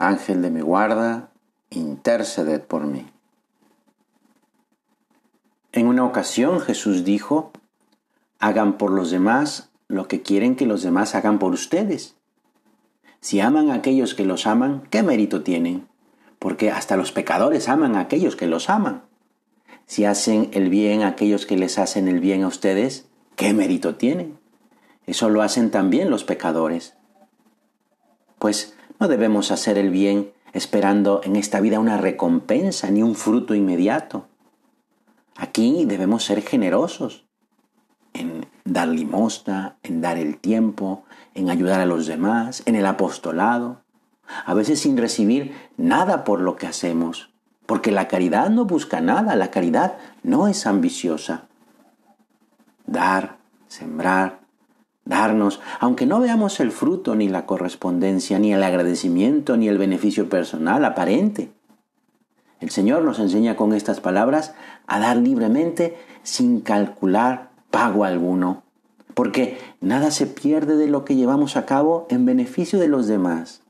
Ángel de mi guarda, interceded por mí. En una ocasión Jesús dijo, hagan por los demás lo que quieren que los demás hagan por ustedes. Si aman a aquellos que los aman, ¿qué mérito tienen? Porque hasta los pecadores aman a aquellos que los aman. Si hacen el bien a aquellos que les hacen el bien a ustedes, ¿qué mérito tienen? Eso lo hacen también los pecadores. Pues no debemos hacer el bien esperando en esta vida una recompensa ni un fruto inmediato. Aquí debemos ser generosos en dar limosna, en dar el tiempo, en ayudar a los demás, en el apostolado, a veces sin recibir nada por lo que hacemos, porque la caridad no busca nada, la caridad no es ambiciosa. Dar, sembrar, darnos, aunque no veamos el fruto ni la correspondencia, ni el agradecimiento, ni el beneficio personal aparente. El Señor nos enseña con estas palabras a dar libremente sin calcular pago alguno, porque nada se pierde de lo que llevamos a cabo en beneficio de los demás.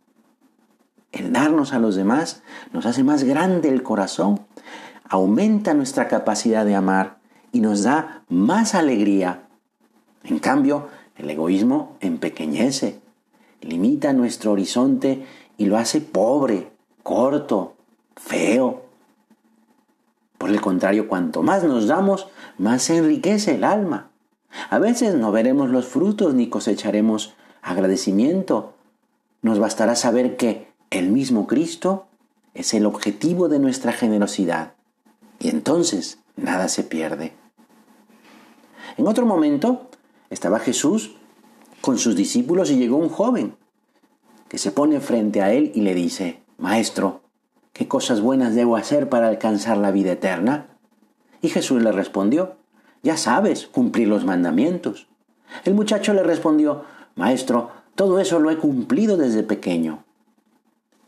El darnos a los demás nos hace más grande el corazón, aumenta nuestra capacidad de amar y nos da más alegría. En cambio, el egoísmo empequeñece, limita nuestro horizonte y lo hace pobre, corto, feo. Por el contrario, cuanto más nos damos, más se enriquece el alma. A veces no veremos los frutos ni cosecharemos agradecimiento. Nos bastará saber que el mismo Cristo es el objetivo de nuestra generosidad. Y entonces nada se pierde. En otro momento, estaba Jesús con sus discípulos y llegó un joven que se pone frente a él y le dice, Maestro, ¿qué cosas buenas debo hacer para alcanzar la vida eterna? Y Jesús le respondió, Ya sabes, cumplir los mandamientos. El muchacho le respondió, Maestro, todo eso lo he cumplido desde pequeño.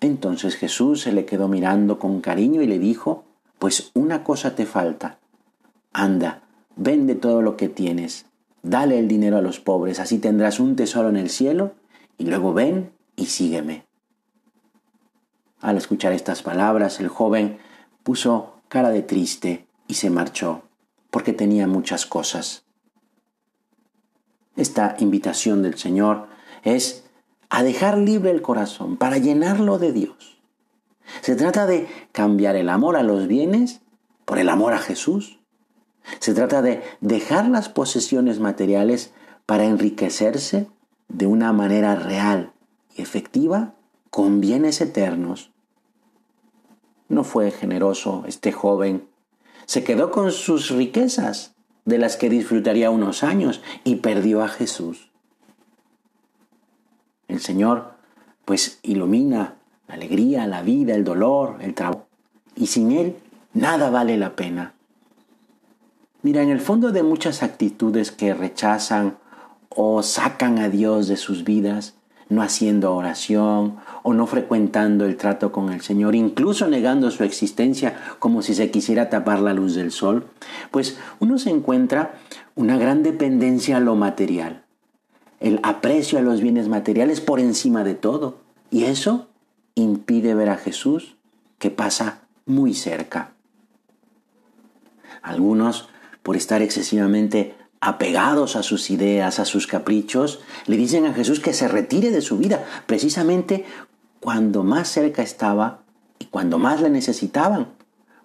Entonces Jesús se le quedó mirando con cariño y le dijo, Pues una cosa te falta. Anda, vende todo lo que tienes Dale el dinero a los pobres, así tendrás un tesoro en el cielo, y luego ven y sígueme. Al escuchar estas palabras, el joven puso cara de triste y se marchó, porque tenía muchas cosas. Esta invitación del Señor es a dejar libre el corazón para llenarlo de Dios. Se trata de cambiar el amor a los bienes por el amor a Jesús se trata de dejar las posesiones materiales para enriquecerse de una manera real y efectiva con bienes eternos. No fue generoso este joven. Se quedó con sus riquezas, de las que disfrutaría unos años, y perdió a Jesús. El Señor, pues, ilumina la alegría, la vida, el dolor, el trabajo, y sin Él nada vale la pena. Mira, en el fondo de muchas actitudes que rechazan o sacan a Dios de sus vidas, no haciendo oración o no frecuentando el trato con el Señor, incluso negando su existencia como si se quisiera tapar la luz del sol, pues uno se encuentra una gran dependencia a lo material, el aprecio a los bienes materiales por encima de todo, y eso impide ver a Jesús que pasa muy cerca. Algunos por estar excesivamente apegados a sus ideas, a sus caprichos, le dicen a Jesús que se retire de su vida, precisamente cuando más cerca estaba y cuando más le necesitaban.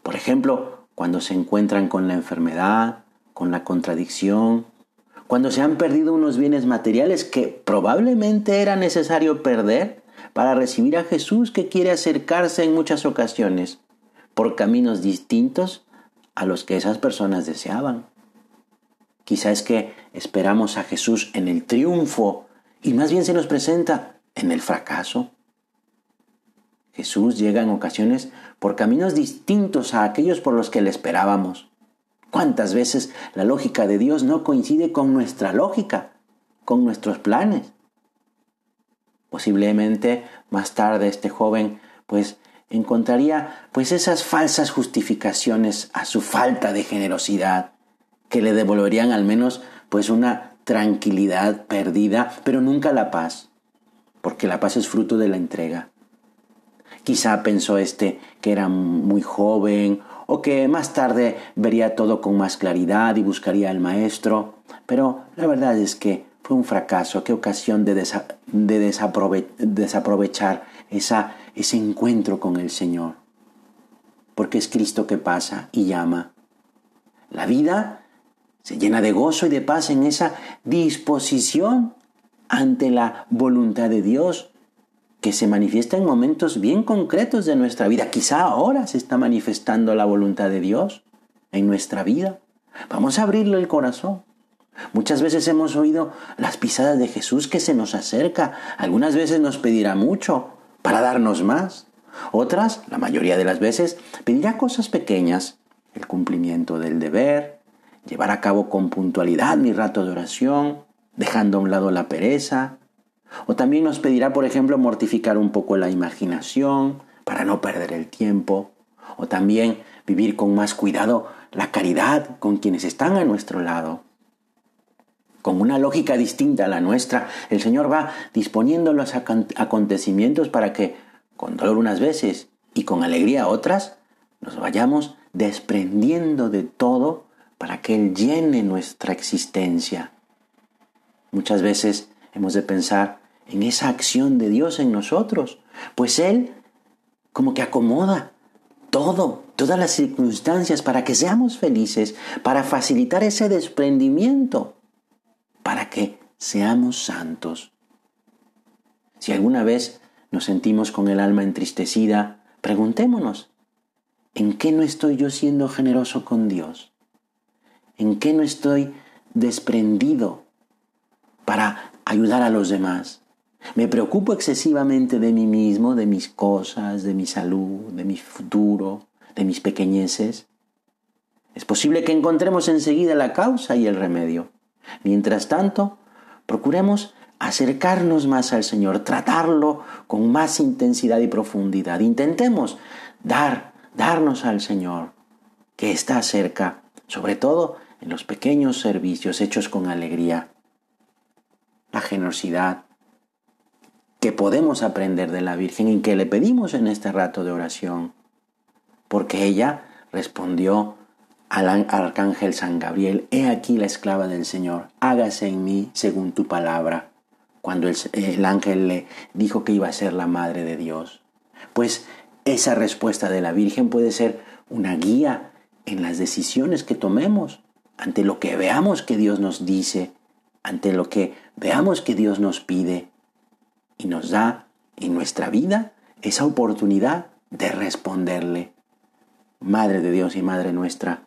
Por ejemplo, cuando se encuentran con la enfermedad, con la contradicción, cuando se han perdido unos bienes materiales que probablemente era necesario perder para recibir a Jesús que quiere acercarse en muchas ocasiones por caminos distintos a los que esas personas deseaban. Quizá es que esperamos a Jesús en el triunfo y más bien se nos presenta en el fracaso. Jesús llega en ocasiones por caminos distintos a aquellos por los que le esperábamos. ¿Cuántas veces la lógica de Dios no coincide con nuestra lógica, con nuestros planes? Posiblemente más tarde este joven pues encontraría pues esas falsas justificaciones a su falta de generosidad que le devolverían al menos pues una tranquilidad perdida, pero nunca la paz, porque la paz es fruto de la entrega. Quizá pensó este que era muy joven o que más tarde vería todo con más claridad y buscaría al maestro, pero la verdad es que fue un fracaso, qué ocasión de, desaprovechar esa, ese encuentro con el Señor. Porque es Cristo que pasa y llama. La vida se llena de gozo y de paz en esa disposición ante la voluntad de Dios que se manifiesta en momentos bien concretos de nuestra vida. Quizá ahora se está manifestando la voluntad de Dios en nuestra vida. Vamos a abrirle el corazón. Muchas veces hemos oído las pisadas de Jesús que se nos acerca. Algunas veces nos pedirá mucho para darnos más. Otras, la mayoría de las veces, pedirá cosas pequeñas, el cumplimiento del deber, llevar a cabo con puntualidad mi rato de oración, dejando a un lado la pereza. O también nos pedirá, por ejemplo, mortificar un poco la imaginación para no perder el tiempo. O también vivir con más cuidado la caridad con quienes están a nuestro lado. Con una lógica distinta a la nuestra, el Señor va disponiendo los acontecimientos para que, con dolor unas veces y con alegría otras, nos vayamos desprendiendo de todo para que Él llene nuestra existencia. Muchas veces hemos de pensar en esa acción de Dios en nosotros, pues Él como que acomoda todo, todas las circunstancias para que seamos felices, para facilitar ese desprendimiento, para que seamos santos. Si alguna vez nos sentimos con el alma entristecida, preguntémonos, ¿en qué no estoy yo siendo generoso con Dios? ¿En qué no estoy desprendido para ayudar a los demás? Me preocupo excesivamente de mí mismo, de mis cosas, de mi salud, de mi futuro, de mis pequeñeces. Es posible que encontremos enseguida la causa y el remedio. Mientras tanto, procuremos acercarnos más al Señor, tratarlo con más intensidad y profundidad. Intentemos dar, darnos al Señor, que está cerca, sobre todo en los pequeños servicios hechos con alegría, la generosidad que podemos aprender de la Virgen y que le pedimos en este rato de oración, porque ella respondió al arcángel San Gabriel, He aquí la esclava del Señor, hágase en mí según tu palabra, cuando el, el ángel le dijo que iba a ser la madre de Dios. Pues esa respuesta de la Virgen puede ser una guía en las decisiones que tomemos ante lo que veamos que Dios nos dice, ante lo que veamos que Dios nos pide y nos da en nuestra vida esa oportunidad de responderle. Madre de Dios y Madre nuestra,